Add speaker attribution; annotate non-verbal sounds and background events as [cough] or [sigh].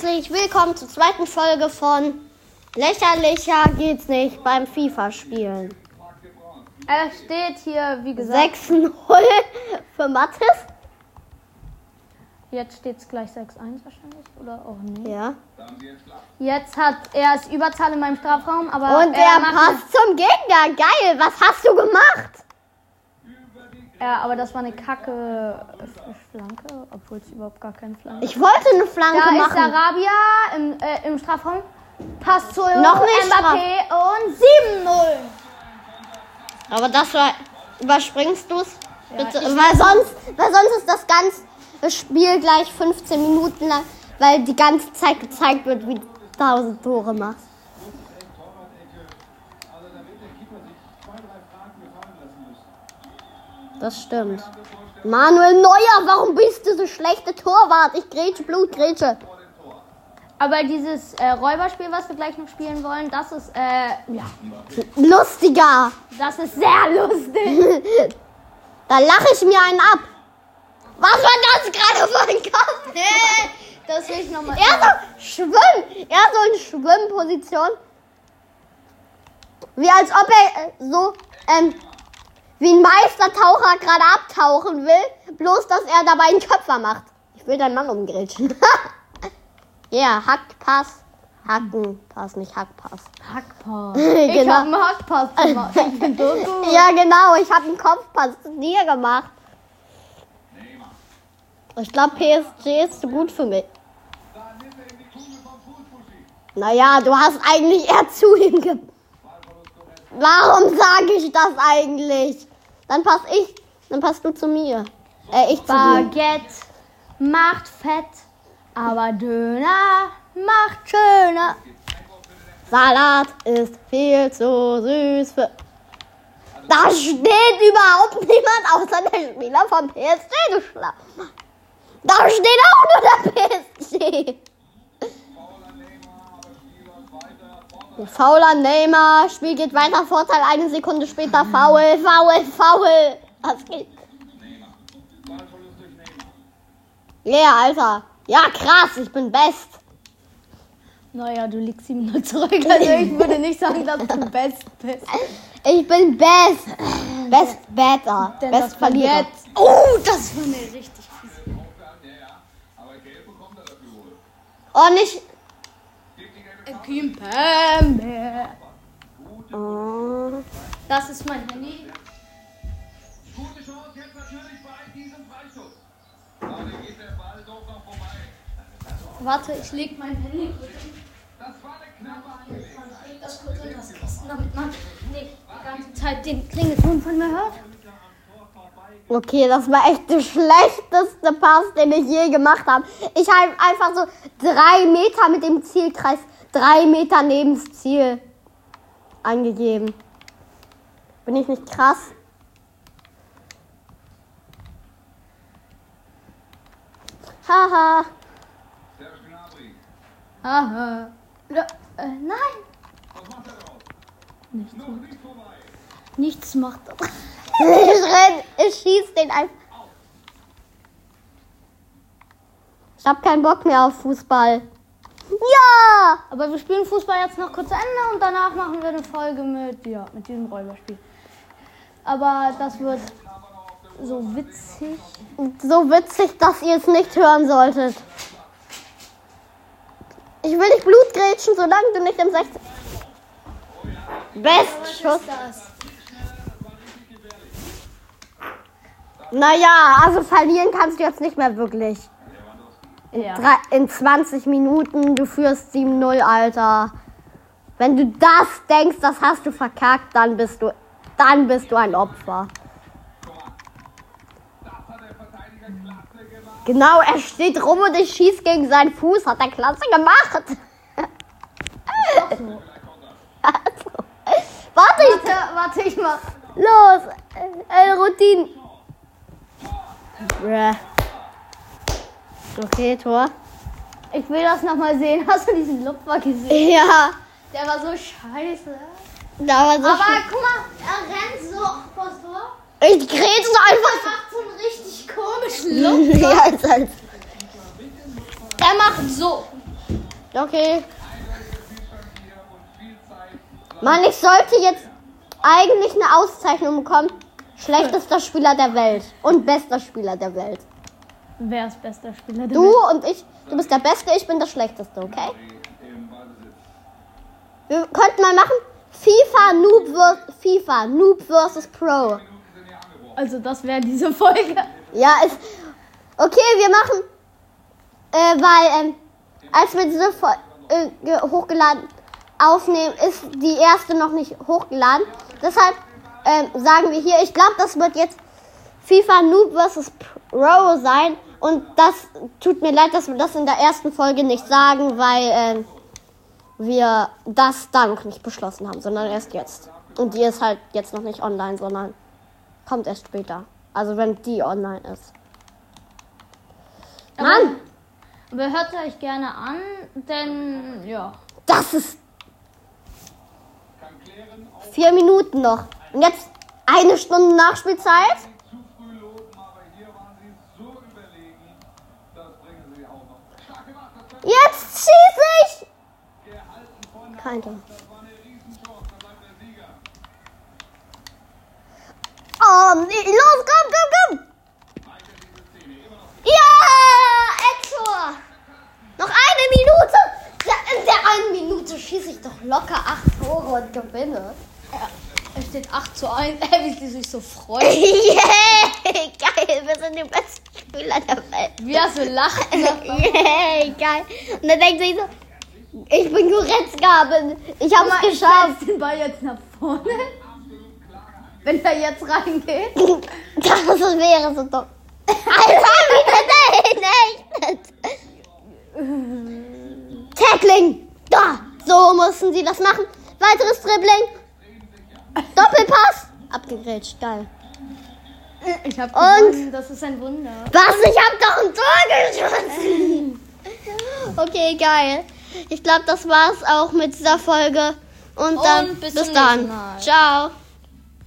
Speaker 1: herzlich willkommen zur zweiten Folge von Lächerlicher geht's nicht beim FIFA-Spielen.
Speaker 2: Es steht hier, wie gesagt,
Speaker 1: 6-0 für Mathis.
Speaker 2: jetzt steht es gleich 6-1 wahrscheinlich, oder auch nicht.
Speaker 1: Ja.
Speaker 2: Jetzt hat er es Überzahl in meinem Strafraum, aber
Speaker 1: Und er
Speaker 2: macht
Speaker 1: passt zum Gegner. Geil. Was hast du gemacht?
Speaker 2: Ja, aber das war eine kacke Flanke, obwohl es überhaupt gar keine Flanke
Speaker 1: Ich wollte eine Flanke
Speaker 2: Da ist
Speaker 1: machen.
Speaker 2: Sarabia im, äh, im Strafraum. Passt zu
Speaker 1: Noch nicht
Speaker 2: Mbappé und 7-0.
Speaker 1: Aber das war. Überspringst du es?
Speaker 2: Ich
Speaker 1: weil, sonst, weil sonst ist das ganze Spiel gleich 15 Minuten lang, weil die ganze Zeit gezeigt wird, wie du 1000 Tore machst. Das stimmt. Manuel Neuer, warum bist du so schlechte Torwart? Ich grätsche, Blut, grätsche.
Speaker 2: Aber dieses äh, Räuberspiel, was wir gleich noch spielen wollen, das ist, äh, ja,
Speaker 1: Lustiger.
Speaker 2: das ist sehr lustig. [laughs]
Speaker 1: Da lache ich mir einen ab. Was war das gerade für ein Kopf?
Speaker 2: Das will ich nochmal.
Speaker 1: Er so schwimmen. Er so in Schwimmposition. Wie als ob er äh, so ähm, wie ein Meistertaucher gerade abtauchen will. Bloß, dass er dabei einen Köpfer macht. Ich will deinen Mann umgrätschen. [laughs] Ja, yeah, Hackpass. Hackenpass, nicht Hackpass.
Speaker 2: Hackpass. [laughs] Ich
Speaker 1: Genau.
Speaker 2: hab einen Hackpass gemacht. Ich. [laughs]
Speaker 1: Ja, genau. Ich habe einen Kopfpass zu dir gemacht. Ich glaube, PSG ist zu gut für mich. Naja, du hast eigentlich eher zu ihm ge... Warum sage ich das eigentlich? Dann pass ich, dann passt du zu mir. Äh, ich zu dir.
Speaker 2: Baguette macht fett, aber Döner macht schöner.
Speaker 1: Salat ist viel zu süß für... Da steht überhaupt niemand außer der Spieler vom PSG geschlafen. Da steht auch nur der PSG. Fauler Neymar, Spiel geht weiter, Vorteil eine Sekunde später, Foul, Foul, Foul. Was geht? Ja, yeah, Alter. Ja, krass, ich bin best.
Speaker 2: Naja, du liegst 7-0 zurück. Also ich [laughs] würde nicht sagen, dass du best bist.
Speaker 1: Ich bin best. Best better.
Speaker 2: Denn
Speaker 1: Best
Speaker 2: das. Baguette. Oh, das war eine richtig fiese.
Speaker 1: Oh, nicht.
Speaker 2: Kimpembe.
Speaker 1: Oh.
Speaker 2: Das ist mein Handy.
Speaker 3: Gute Chance jetzt natürlich bei diesem Freischuss. Aber geht der Ball doch noch vorbei.
Speaker 2: Warte, ich leg mein Handy kurz
Speaker 3: Das war eine knappe Angelegenheit.
Speaker 2: Ich leg das kurz in das Kissen, damit man nicht die ganze Zeit den Klingelton von mir hört.
Speaker 1: Okay, das war echt der schlechteste Pass, den ich je gemacht habe. Ich habe einfach so drei Meter mit dem Zielkreis, drei Meter neben das Ziel angegeben. Bin ich nicht krass? Haha.
Speaker 3: Serge Gnabry.
Speaker 2: Aha. Ja, äh, nein.
Speaker 3: Was macht er drauf?
Speaker 2: Nichts, nichts macht er.
Speaker 1: Ich renn, ich schieß den einfach. Ich hab keinen Bock mehr auf Fußball. Ja!
Speaker 2: Aber wir spielen Fußball jetzt noch kurz zu Ende und danach machen wir eine Folge mit, ja, mit diesem Räuberspiel. Aber das wird so witzig.
Speaker 1: So witzig, dass ihr es nicht hören solltet. Ich will dich Blutgrätschen, solange du nicht im 16. Best Schuss.
Speaker 2: das?
Speaker 1: Naja, also verlieren kannst du jetzt nicht mehr wirklich.
Speaker 2: Ja.
Speaker 1: Drei, in 20 Minuten, du führst 7-0, Alter. Wenn du das denkst, das hast du verkackt, dann bist du, dann bist du ein Opfer. Genau, er steht rum und ich schieß gegen seinen Fuß, hat er klasse gemacht. [laughs] Also. Warte, ich,
Speaker 2: Warte, warte, ich mach.
Speaker 1: los, El Routine. Bruh. Okay, Tor.
Speaker 2: Ich will das nochmal sehen. [laughs] Hast du diesen Lupfer gesehen?
Speaker 1: Ja,
Speaker 2: Der war so scheiße.
Speaker 1: da war so
Speaker 2: Aber guck mal, er rennt so vors Tor.
Speaker 1: Ich grätsche
Speaker 2: Er
Speaker 1: einfach.
Speaker 2: macht so einen richtig komischen [laughs] Lupfer.
Speaker 1: ja, als, als.
Speaker 2: Er macht so.
Speaker 1: Okay. Mann, ich sollte jetzt eigentlich eine Auszeichnung bekommen. Schlechtester Spieler der Welt und bester Spieler der Welt.
Speaker 2: Wer ist bester Spieler der
Speaker 1: Du
Speaker 2: Welt?
Speaker 1: und ich, du bist der Beste, ich bin der Schlechteste, okay? Wir könnten mal machen FIFA Noob vs. FIFA Noob vs. Pro.
Speaker 2: Also das wäre diese [laughs] Folge.
Speaker 1: Ja, ist okay. Wir machen, äh, weil ähm, als wir diese Fol äh, ge- hochgeladen aufnehmen, ist die erste noch nicht hochgeladen. Deshalb ähm, sagen wir hier, ich glaube, das wird jetzt FIFA Noob vs. Pro sein. Und das tut mir leid, dass wir das in der ersten Folge nicht sagen, weil ähm, wir das da noch nicht beschlossen haben, sondern erst jetzt. Und die ist halt jetzt noch nicht online, sondern kommt erst später. Also wenn die online ist. Mann,
Speaker 2: Aber hört euch gerne an, denn ja.
Speaker 1: das ist vier Minuten noch. Und jetzt eine Stunde Nachspielzeit. Jetzt schieße ich.
Speaker 3: der Sieger.
Speaker 1: Oh, los, komm, komm, komm. Ja, Exor. Noch eine Minute. Ja, in der einen Minute schieße ich doch locker acht Tore und gewinne.
Speaker 2: Es steht 8 zu 1. Ey, wie sie sich so freut. [laughs]
Speaker 1: Yeah, geil, wir sind die besten Spieler der Welt.
Speaker 2: Wie er so lacht. [laughs]
Speaker 1: Yay, geil. Und dann denkt sich so, ich bin Goretzka, ich hab's
Speaker 2: Ich
Speaker 1: geschafft.
Speaker 2: schmeiß den Ball jetzt nach vorne. Wenn er jetzt reingeht. [laughs]
Speaker 1: Das wäre so dumm. Alter, wie der echt. Tackling. Da, so mussten sie das machen. Weiteres Dribbling. Doppelpass. Abgegrätscht, geil.
Speaker 2: Ich hab
Speaker 1: Und-
Speaker 2: gewonnen. Das ist ein Wunder.
Speaker 1: Was? Ich hab doch ein Tor geschossen. Okay, geil. Ich glaube, das war's auch mit dieser Folge. Und dann
Speaker 2: bis
Speaker 1: bis
Speaker 2: zum
Speaker 1: dann. Ciao.